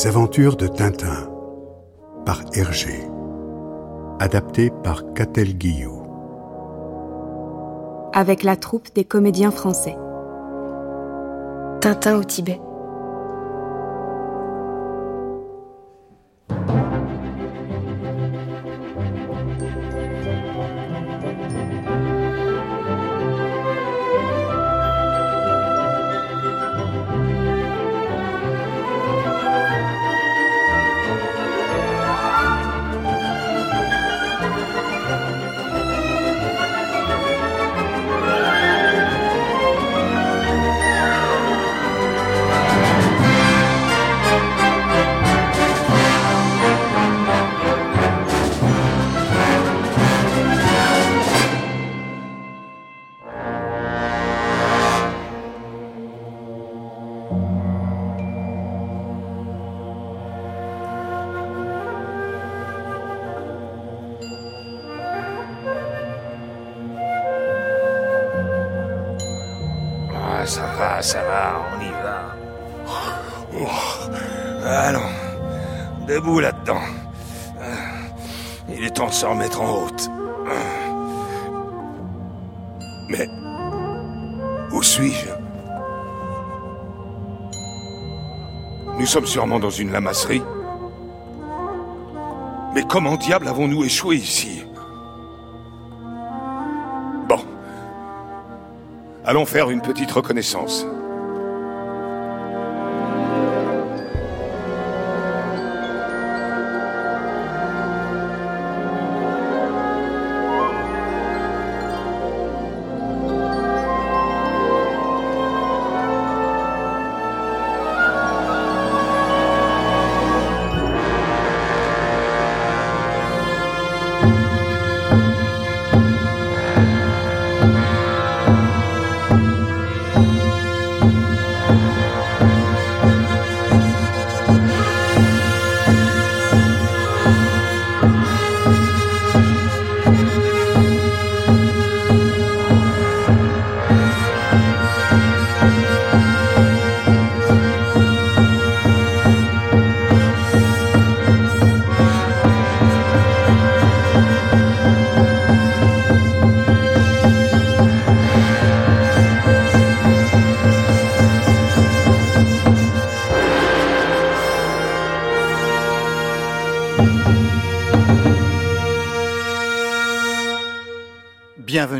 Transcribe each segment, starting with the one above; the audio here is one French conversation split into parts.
Les aventures de Tintin par Hergé. Adapté par Catel Guillou. Avec la troupe des comédiens français. Tintin au Tibet. Se remettre en route. Mais où suis-je? Nous sommes sûrement dans une lamasserie. Mais comment diable avons-nous échoué ici? Bon. Allons faire une petite reconnaissance.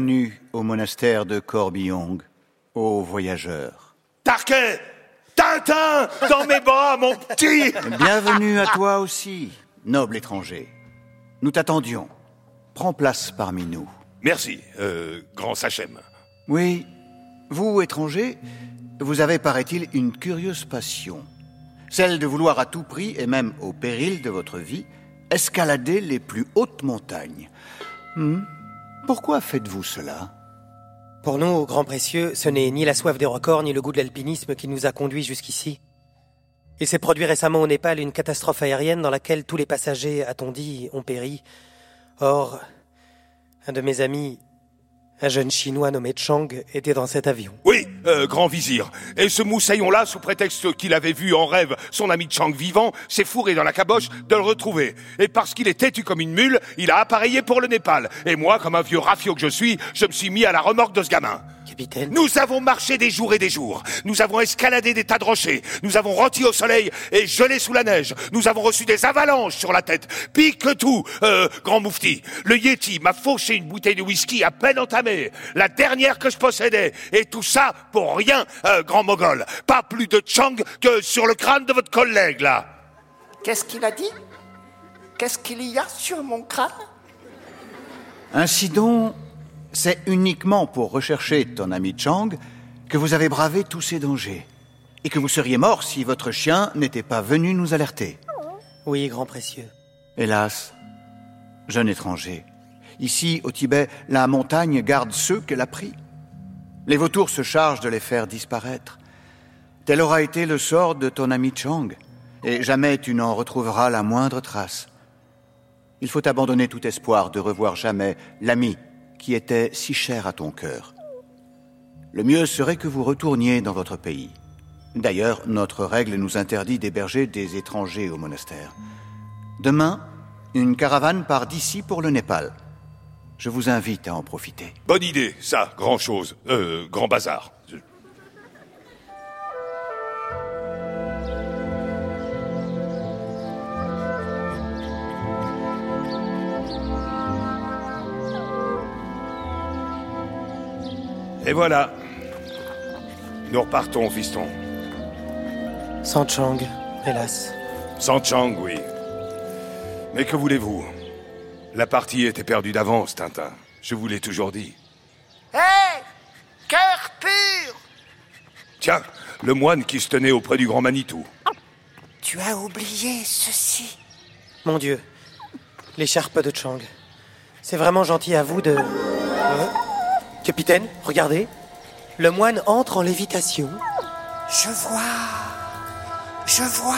Bienvenue au monastère de Corbiong, ô voyageurs. Tarquet Tintin Dans mes bras, mon petit Bienvenue à toi aussi, noble étranger. Nous t'attendions. Prends place parmi nous. Merci, euh, grand Sachem. Oui, vous, étranger, vous avez, paraît-il, une curieuse passion. Celle de vouloir à tout prix, et même au péril de votre vie, escalader les plus hautes montagnes. Hmm Pourquoi faites-vous cela? Pour nous, grand précieux, ce n'est ni la soif des records ni le goût de l'alpinisme qui nous a conduits jusqu'ici. Il s'est produit récemment au Népal une catastrophe aérienne dans laquelle tous les passagers, a-t-on dit, ont péri. Or, un de mes amis, un jeune chinois nommé Chang, était dans cet avion. Oui, euh, grand vizir. Et ce moussaillon-là, sous prétexte qu'il avait vu en rêve son ami Chang vivant, s'est fourré dans la caboche de le retrouver. Et parce qu'il est têtu comme une mule, il a appareillé pour le Népal. Et moi, comme un vieux rafio que je suis, je me suis mis à la remorque de ce gamin. Capitaine Nous avons marché des jours et des jours. Nous avons escaladé des tas de rochers. Nous avons rôti au soleil et gelé sous la neige. Nous avons reçu des avalanches sur la tête. Pire que tout, euh, grand moufti. Le Yeti m'a fauché une bouteille de whisky à peine entamée. La dernière que je possédais. Et tout ça pour rien, euh, grand mogol. Pas plus de chang que sur le crâne de votre collègue, là. Qu'est-ce qu'il a dit? Qu'est-ce qu'il y a sur mon crâne? Ainsi donc, c'est uniquement pour rechercher ton ami Chang que vous avez bravé tous ces dangers. Et que vous seriez mort si votre chien n'était pas venu nous alerter. Oui, grand précieux. Hélas, jeune étranger, ici au Tibet, la montagne garde ceux qu'elle a pris. Les vautours se chargent de les faire disparaître. Tel aura été le sort de ton ami Chang, et jamais tu n'en retrouveras la moindre trace. Il faut abandonner tout espoir de revoir jamais l'ami qui était si cher à ton cœur. Le mieux serait que vous retourniez dans votre pays. D'ailleurs, notre règle nous interdit d'héberger des étrangers au monastère. Demain, une caravane part d'ici pour le Népal. Je vous invite à en profiter. Bonne idée, ça, grand chose. Euh, grand bazar. Et voilà. Nous repartons, fiston. Sans Chang, hélas. Sans Chang, oui. Mais que voulez-vous? La partie était perdue d'avance, Tintin. Je vous l'ai toujours dit. Hé Cœur pur Tiens, le moine qui se tenait auprès du grand Manitou. Tu as oublié ceci. Mon Dieu. L'écharpe de Chang. C'est vraiment gentil à vous de... Hein? Capitaine, regardez. Le moine entre en lévitation. Je vois. Je vois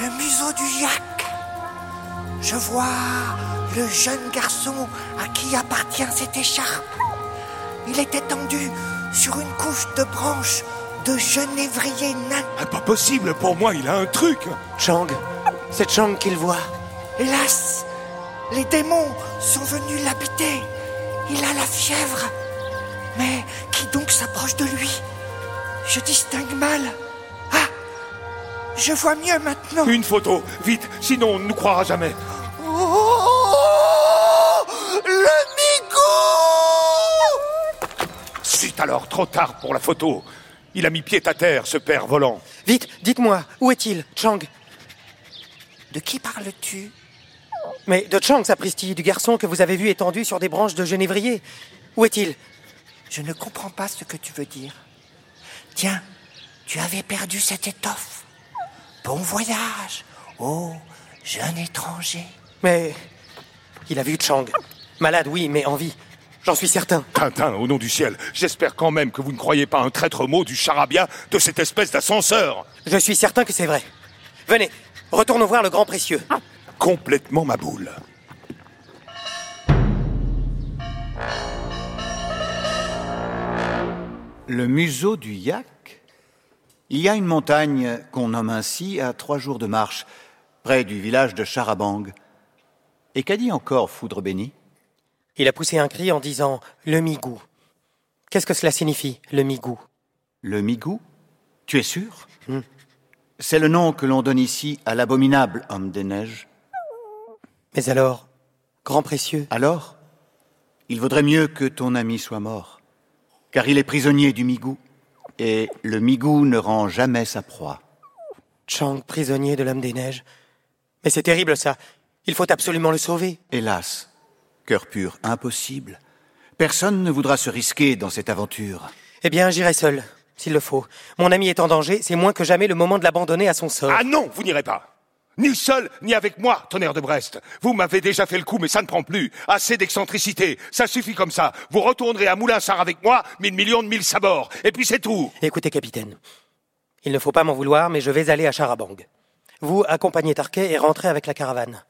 le museau du yak. Je vois le jeune garçon à qui appartient cette écharpe. Il est étendu sur une couche de branches de genévrier nain. Ah, pas possible, pour moi, il a un truc. Chang. C'est Chang qu'il voit. Hélas, les démons sont venus l'habiter. Il a la fièvre. Mais qui donc s'approche de lui? Je distingue mal. Ah Je vois mieux maintenant. Une photo, vite, sinon on ne nous croira jamais. Oh Le Migou C'est alors trop tard pour la photo. Il a mis pied à terre, ce père volant. Vite, dites-moi, où est-il, Chang De qui parles-tu? Mais de Chang, sapristi, du garçon que vous avez vu étendu sur des branches de genévrier. Où est-il? Je ne comprends pas ce que tu veux dire. Tiens, tu avais perdu cette étoffe. Bon voyage, ô jeune étranger. Mais. Il a vu Chang. Malade, oui, mais en vie. J'en suis certain. Tintin, au nom du ciel, j'espère quand même que vous ne croyez pas un traître mot du charabia de cette espèce d'ascenseur. Je suis certain que c'est vrai. Venez, retournons voir le grand précieux. Complètement ma boule. Le museau du yak? Il y a une montagne qu'on nomme ainsi à trois jours de marche, près du village de Charabang. Et qu'a dit encore Foudre Béni? Il a poussé un cri en disant Le migou. Qu'est-ce que cela signifie, le migou? Le migou? Tu es sûr? C'est le nom que l'on donne ici à l'abominable homme des neiges. Mais alors, grand précieux, Alors, il vaudrait mieux que ton ami soit mort, car il est prisonnier du migou, et le migou ne rend jamais sa proie. Chang, prisonnier de l'homme des neiges. Mais c'est terrible ça. Il faut absolument le sauver. Hélas, cœur pur, impossible. Personne ne voudra se risquer dans cette aventure. Eh bien, j'irai seul, s'il le faut. Mon ami est en danger, c'est moins que jamais le moment de l'abandonner à son sort. Ah non, vous n'irez pas. Ni seul, ni avec moi, tonnerre de Brest. Vous m'avez déjà fait le coup, mais ça ne prend plus. Assez d'excentricité. Ça suffit comme ça. Vous retournerez à Moulinsart avec moi, mille millions de mille sabords. Et puis c'est tout. Écoutez, capitaine. Il ne faut pas m'en vouloir, mais je vais aller à Charabang. Vous accompagnez Tarquet et rentrez avec la caravane.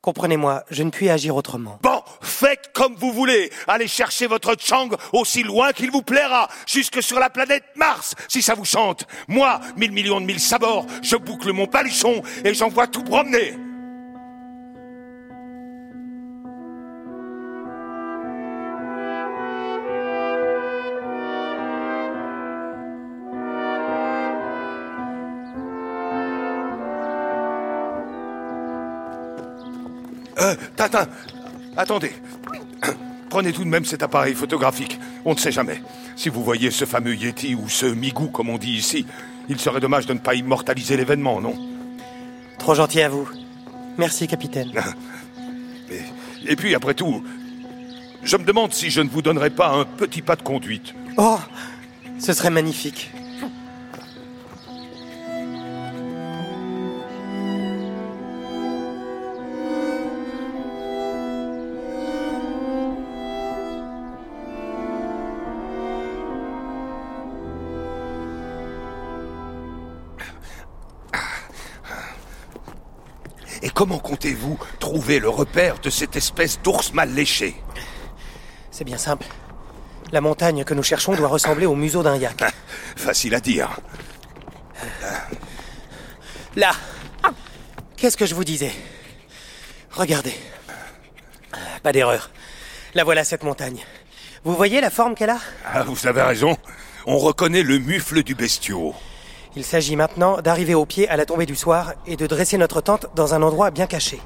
Comprenez-moi, je ne puis agir autrement. Bon, faites comme vous voulez. Allez chercher votre Chang aussi loin qu'il vous plaira, jusque sur la planète Mars, si ça vous chante. Moi, mille millions de mille sabords, je boucle mon paluchon et j'envoie tout promener. Tintin, attendez. Prenez tout de même cet appareil photographique. On ne sait jamais. Si vous voyez ce fameux Yeti ou ce Migou, comme on dit ici, il serait dommage de ne pas immortaliser l'événement, non? Trop gentil à vous. Merci, capitaine. et, et puis, après tout, je me demande si je ne vous donnerais pas un petit pas de conduite. Oh, ce serait magnifique. Comment comptez-vous trouver le repère de cette espèce d'ours mal léché C'est bien simple. La montagne que nous cherchons doit ressembler au museau d'un yak. Facile à dire. Là Qu'est-ce que je vous disais Regardez. Pas d'erreur. La voilà cette montagne. Vous voyez la forme qu'elle a Ah, vous avez raison. On reconnaît le mufle du bestiau. Il s'agit maintenant d'arriver au pied à la tombée du soir et de dresser notre tente dans un endroit bien caché.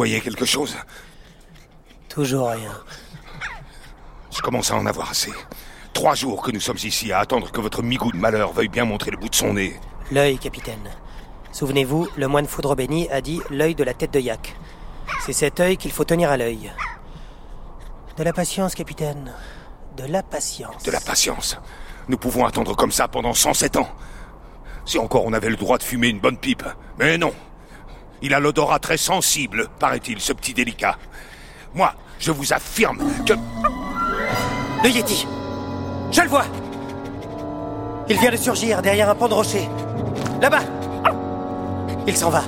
Voyez quelque chose Toujours rien. Je commence à en avoir assez. Trois jours que nous sommes ici à attendre que votre migou de malheur veuille bien montrer le bout de son nez. L'œil, capitaine. Souvenez-vous, le moine foudre béni a dit l'œil de la tête de yak. C'est cet œil qu'il faut tenir à l'œil. De la patience, capitaine. De la patience. De la patience. Nous pouvons attendre comme ça pendant 107 ans. Si encore on avait le droit de fumer une bonne pipe. Mais non. Il a l'odorat très sensible, paraît-il, ce petit délicat. Moi, je vous affirme que... Le Yeti Je le vois Il vient de surgir derrière un pan de rocher. Là-bas Il s'en va.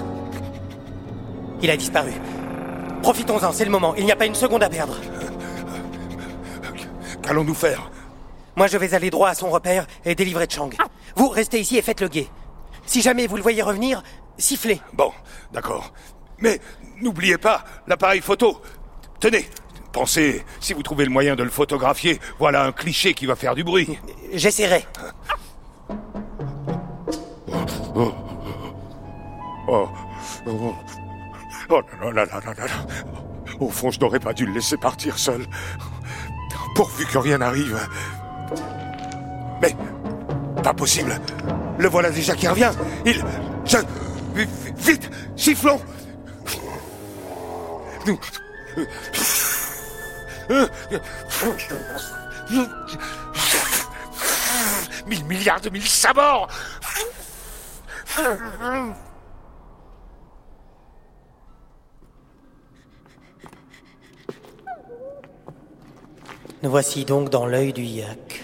Il a disparu. Profitons-en, c'est le moment. Il n'y a pas une seconde à perdre. Qu'allons-nous faire? Moi, je vais aller droit à son repère et délivrer Chang. Vous, restez ici et faites le guet. Si jamais vous le voyez revenir, sifflez. Bon, d'accord. Mais n'oubliez pas l'appareil photo. Tenez, pensez, si vous trouvez le moyen de le photographier, voilà un cliché qui va faire du bruit. J'essaierai. Oh. Oh. Oh. Oh là là là là là là. Au fond, je n'aurais pas dû le laisser partir seul. Pourvu que rien n'arrive. Mais, pas possible. Le voilà déjà qui revient. Il... Je... Vite Sifflons. Mille milliards de mille sabords Nous voici donc dans l'œil du yak.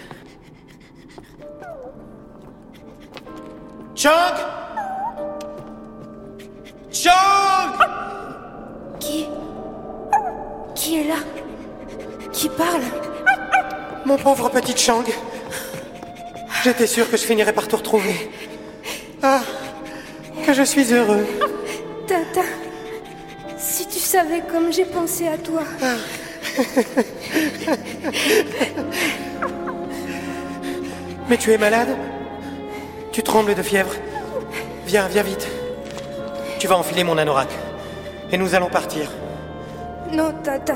Chang Chang Qui? Qui est là? Qui parle? Mon pauvre petit Chang J'étais sûr que je finirais par te retrouver. Ah, que je suis heureux. Tata, si tu savais comme j'ai pensé à toi. Mais tu es malade? Tu trembles de fièvre Viens, viens vite. Tu vas enfiler mon anorak. Et nous allons partir. Non, Tata,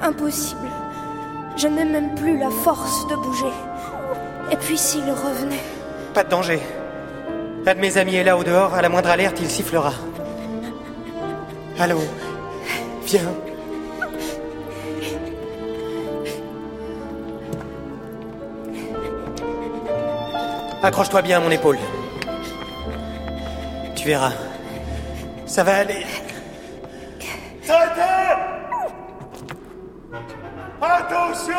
impossible. Je n'ai même plus la force de bouger. Et puis s'il revenait Pas de danger. Un de mes amis est là au dehors, à la moindre alerte, il sifflera. Allô Viens. Accroche-toi bien à mon épaule. Tu verras. Ça va aller. Attention.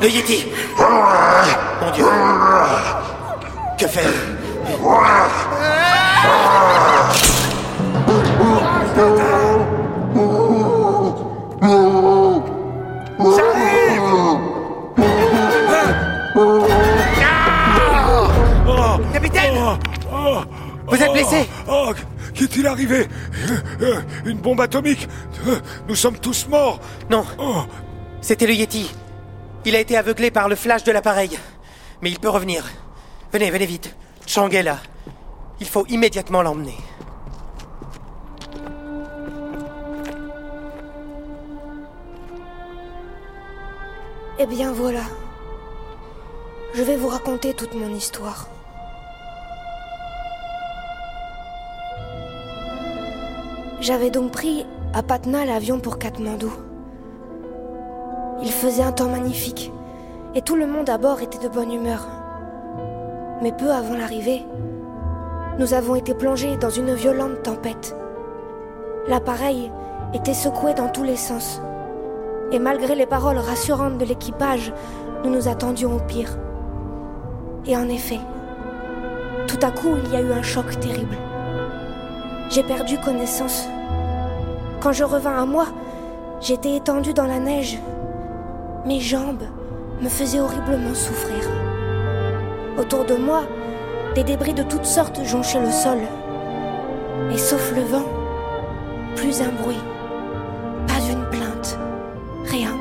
Le Yeti. Mon Dieu. Que faire? Blessé Oh, qu'est-il arrivé Euh, Une bombe atomique Euh, Nous sommes tous morts Non, Oh, c'était le Yeti. Il a été aveuglé par le flash de l'appareil. Mais il peut revenir. Venez, venez vite. Chang est là. Il faut immédiatement l'emmener. Eh bien voilà. Je vais vous raconter toute mon histoire. J'avais donc pris à Patna l'avion pour Katmandou. Il faisait un temps magnifique et tout le monde à bord était de bonne humeur. Mais peu avant l'arrivée, nous avons été plongés dans une violente tempête. L'appareil était secoué dans tous les sens. Et malgré les paroles rassurantes de l'équipage, nous nous attendions au pire. Et en effet, tout à coup, il y a eu un choc terrible. J'ai perdu connaissance. Quand je revins à moi, j'étais étendu dans la neige. Mes jambes me faisaient horriblement souffrir. Autour de moi, des débris de toutes sortes jonchaient le sol. Et sauf le vent, plus un bruit, pas une plainte, rien.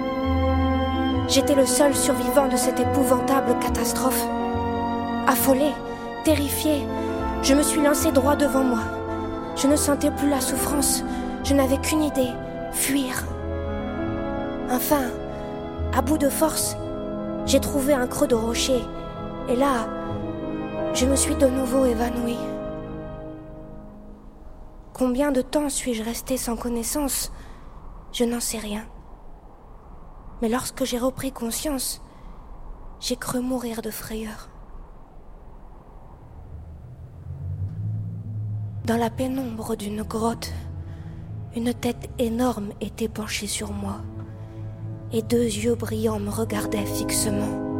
J'étais le seul survivant de cette épouvantable catastrophe. Affolé, terrifié, je me suis lancé droit devant moi. Je ne sentais plus la souffrance, je n'avais qu'une idée, fuir. Enfin, à bout de force, j'ai trouvé un creux de rocher, et là, je me suis de nouveau évanoui. Combien de temps suis-je resté sans connaissance? Je n'en sais rien. Mais lorsque j'ai repris conscience, j'ai cru mourir de frayeur. Dans la pénombre d'une grotte, une tête énorme était penchée sur moi, et deux yeux brillants me regardaient fixement.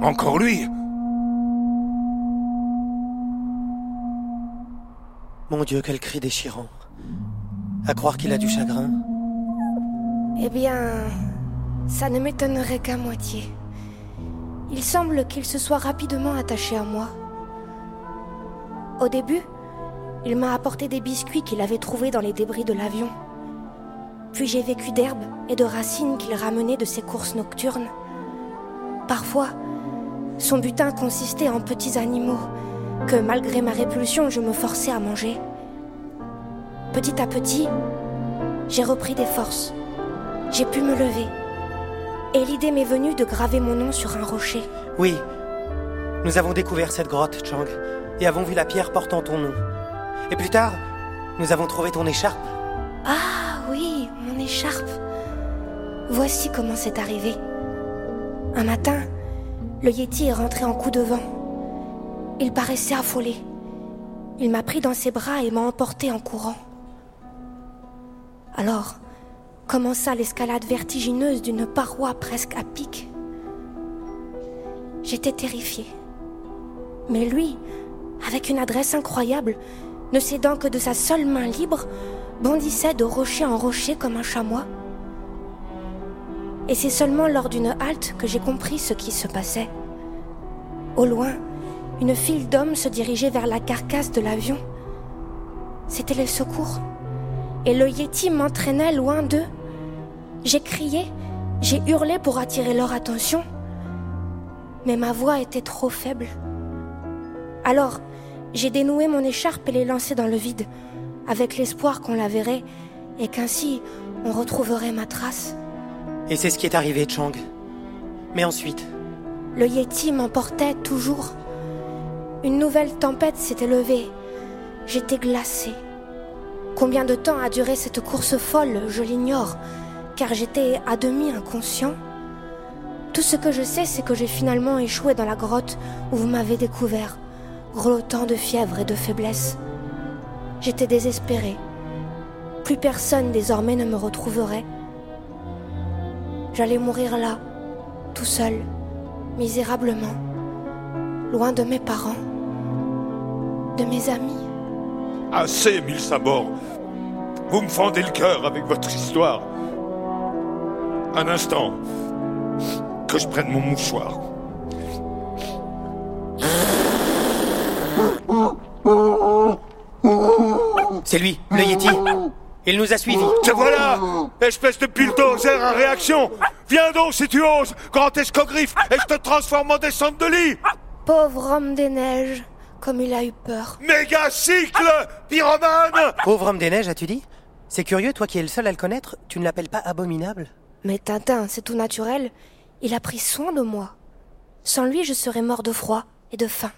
Encore lui Mon Dieu, quel cri déchirant. À croire qu'il a du chagrin. Eh bien, ça ne m'étonnerait qu'à moitié. Il semble qu'il se soit rapidement attaché à moi. Au début, il m'a apporté des biscuits qu'il avait trouvés dans les débris de l'avion. Puis j'ai vécu d'herbes et de racines qu'il ramenait de ses courses nocturnes. Parfois, son butin consistait en petits animaux que, malgré ma répulsion, je me forçais à manger. Petit à petit, j'ai repris des forces. J'ai pu me lever. Et l'idée m'est venue de graver mon nom sur un rocher. Oui, nous avons découvert cette grotte, Chang, et avons vu la pierre portant ton nom. Et plus tard, nous avons trouvé ton écharpe. Ah oui, mon écharpe. Voici comment c'est arrivé. Un matin, le Yeti est rentré en coup de vent. Il paraissait affolé. Il m'a pris dans ses bras et m'a emporté en courant. Alors, commença l'escalade vertigineuse d'une paroi presque à pic? J'étais terrifiée. Mais lui, avec une adresse incroyable, ne cédant que de sa seule main libre, bondissait de rocher en rocher comme un chamois. Et c'est seulement lors d'une halte que j'ai compris ce qui se passait. Au loin, une file d'hommes se dirigeait vers la carcasse de l'avion. C'était les secours. Et le Yeti m'entraînait loin d'eux. J'ai crié, j'ai hurlé pour attirer leur attention. Mais ma voix était trop faible. Alors, j'ai dénoué mon écharpe et l'ai lancée dans le vide, avec l'espoir qu'on la verrait et qu'ainsi on retrouverait ma trace. Et c'est ce qui est arrivé, Chang. Mais ensuite? Le Yeti m'emportait toujours. Une nouvelle tempête s'était levée. J'étais glacée. Combien de temps a duré cette course folle, je l'ignore, car j'étais à demi inconscient. Tout ce que je sais, c'est que j'ai finalement échoué dans la grotte où vous m'avez découvert, grelottant de fièvre et de faiblesse. J'étais désespérée. Plus personne désormais ne me retrouverait. J'allais mourir là, tout seul, misérablement, loin de mes parents, de mes amis. Assez, mille. Vous me fendez le cœur avec votre histoire. Un instant. Que je prenne mon mouchoir. C'est lui, le Yeti. Il nous a suivis. Te voilà Espèce de bulldozer en réaction Viens donc si tu oses, grand escogriffe, et je te transforme en descente de lit Pauvre homme des neiges, comme il a eu peur. Méga cycle Pyromane Pauvre homme des neiges, as-tu dit? C'est curieux, toi qui es le seul à le connaître, tu ne l'appelles pas abominable? Mais Tintin, c'est tout naturel. Il a pris soin de moi. Sans lui, je serais mort de froid et de faim.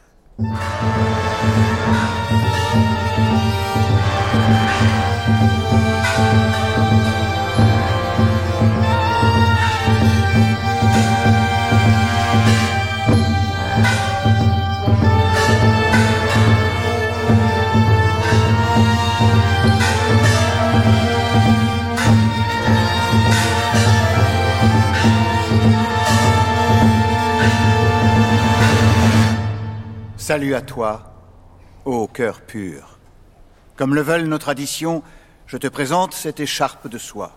Salut à toi, ô cœur pur. Comme le veulent nos traditions, je te présente cette écharpe de soie.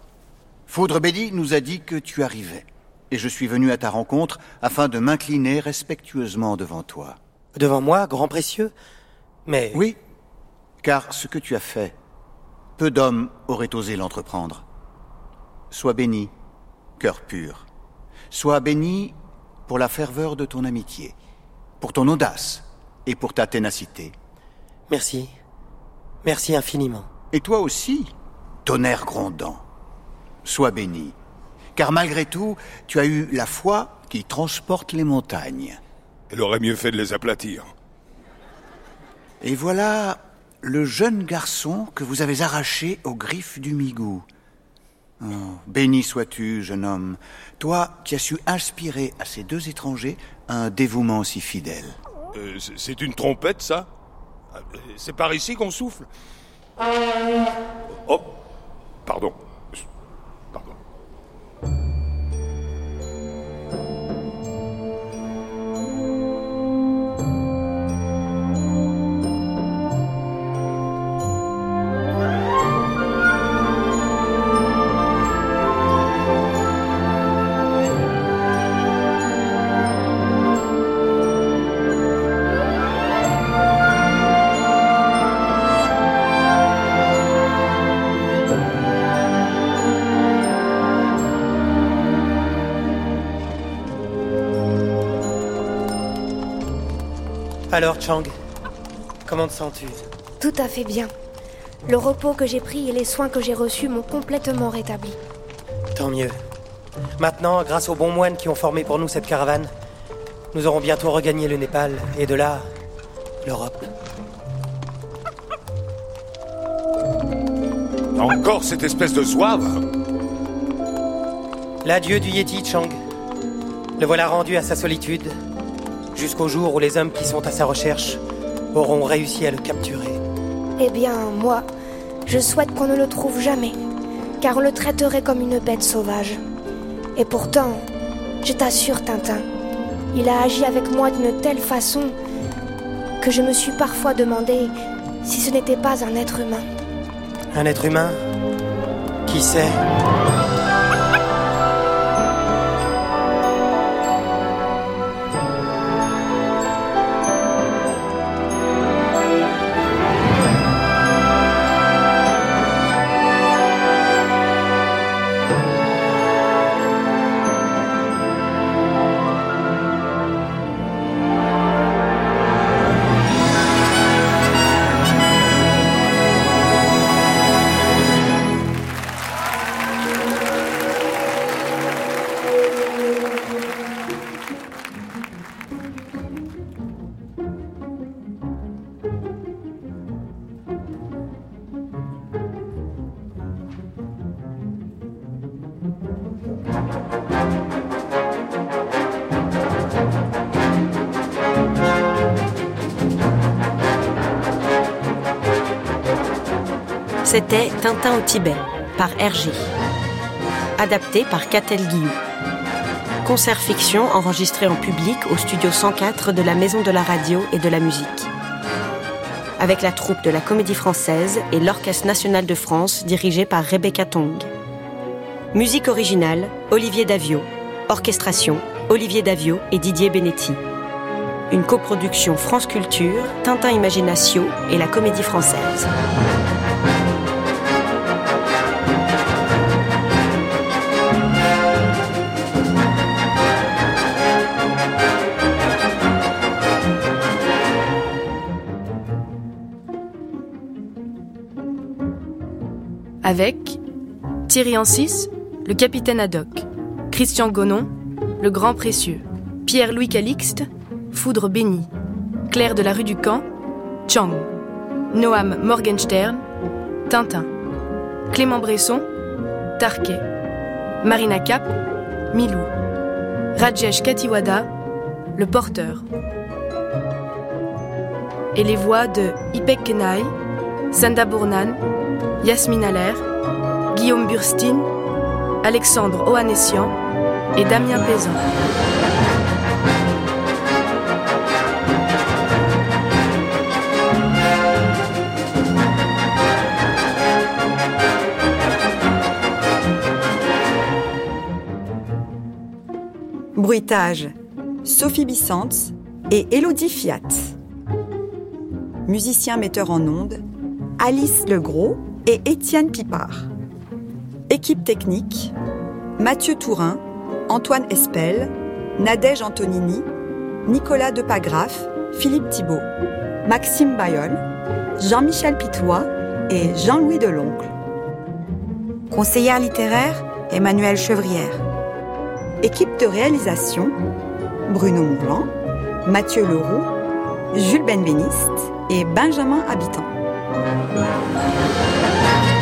Foudre Bédi nous a dit que tu arrivais, et je suis venu à ta rencontre afin de m'incliner respectueusement devant toi. Devant moi, grand précieux Mais... Oui, car ce que tu as fait, peu d'hommes auraient osé l'entreprendre. Sois béni, cœur pur. Sois béni pour la ferveur de ton amitié, pour ton audace, et pour ta ténacité. Merci. Merci infiniment. Et toi aussi, tonnerre grondant. Sois béni, car malgré tout, tu as eu la foi qui transporte les montagnes. Elle aurait mieux fait de les aplatir. Et voilà le jeune garçon que vous avez arraché aux griffes du migou. Oh, béni sois-tu, jeune homme, toi qui as su inspirer à ces deux étrangers un dévouement si fidèle. Euh, c'est une trompette, ça? Euh, C'est par ici qu'on souffle? Oh Pardon. Pardon. Alors, Chang, comment te sens-tu? Tout à fait bien. Le repos que j'ai pris et les soins que j'ai reçus m'ont complètement rétabli. Tant mieux. Maintenant, grâce aux bons moines qui ont formé pour nous cette caravane, nous aurons bientôt regagné le Népal et de là, l'Europe. Encore cette espèce de zouave L'adieu du Yeti, Chang. Le voilà rendu à sa solitude, jusqu'au jour où les hommes qui sont à sa recherche auront réussi à le capturer. Eh bien, moi, je souhaite qu'on ne le trouve jamais, car on le traiterait comme une bête sauvage. Et pourtant, je t'assure, Tintin, il a agi avec moi d'une telle façon que je me suis parfois demandé si ce n'était pas un être humain. Un être humain? Qui sait? Tintin au Tibet par Hergé. Adapté par Catel Guillou. Concert fiction enregistré en public au studio 104 de la Maison de la Radio et de la Musique. Avec la troupe de la Comédie Française et l'Orchestre National de France dirigé par Rebecca Tong. Musique originale, Olivier Davio. Orchestration, Olivier Davio et Didier Benetti. Une coproduction France Culture, Tintin Imaginatio et la Comédie Française. Avec Thierry Ancis, le capitaine Haddock, Christian Gonon, le grand précieux, Pierre-Louis Calixte, Foudre bénie. Claire de la rue du Camp, Chang. Noam Morgenstern, Tintin. Clément Bresson, Tarquet. Marina Cap, Milou. Rajesh Katiwada, Le Porteur. Et les voix de Ipek Kenai, Sanda Bournan, Yasmine Aller, Guillaume Burstein, Alexandre Ohanessian et Damien Pézan. Bruitage, Sophie Bissantz et Elodie Fiat. Musicien metteur en ondes, Alice Legros et Étienne Pipard. Équipe technique, Mathieu Tourin, Antoine Espel, Nadège Antonini, Nicolas Depagraf, Philippe Thibault, Maxime Bayol, Jean-Michel Pitois et Jean-Louis Deloncle. Conseillère littéraire, Emmanuel Chevrière. Équipe de réalisation, Bruno Mourlan, Mathieu Leroux, Jules Benveniste et Benjamin Habitant. Thank you.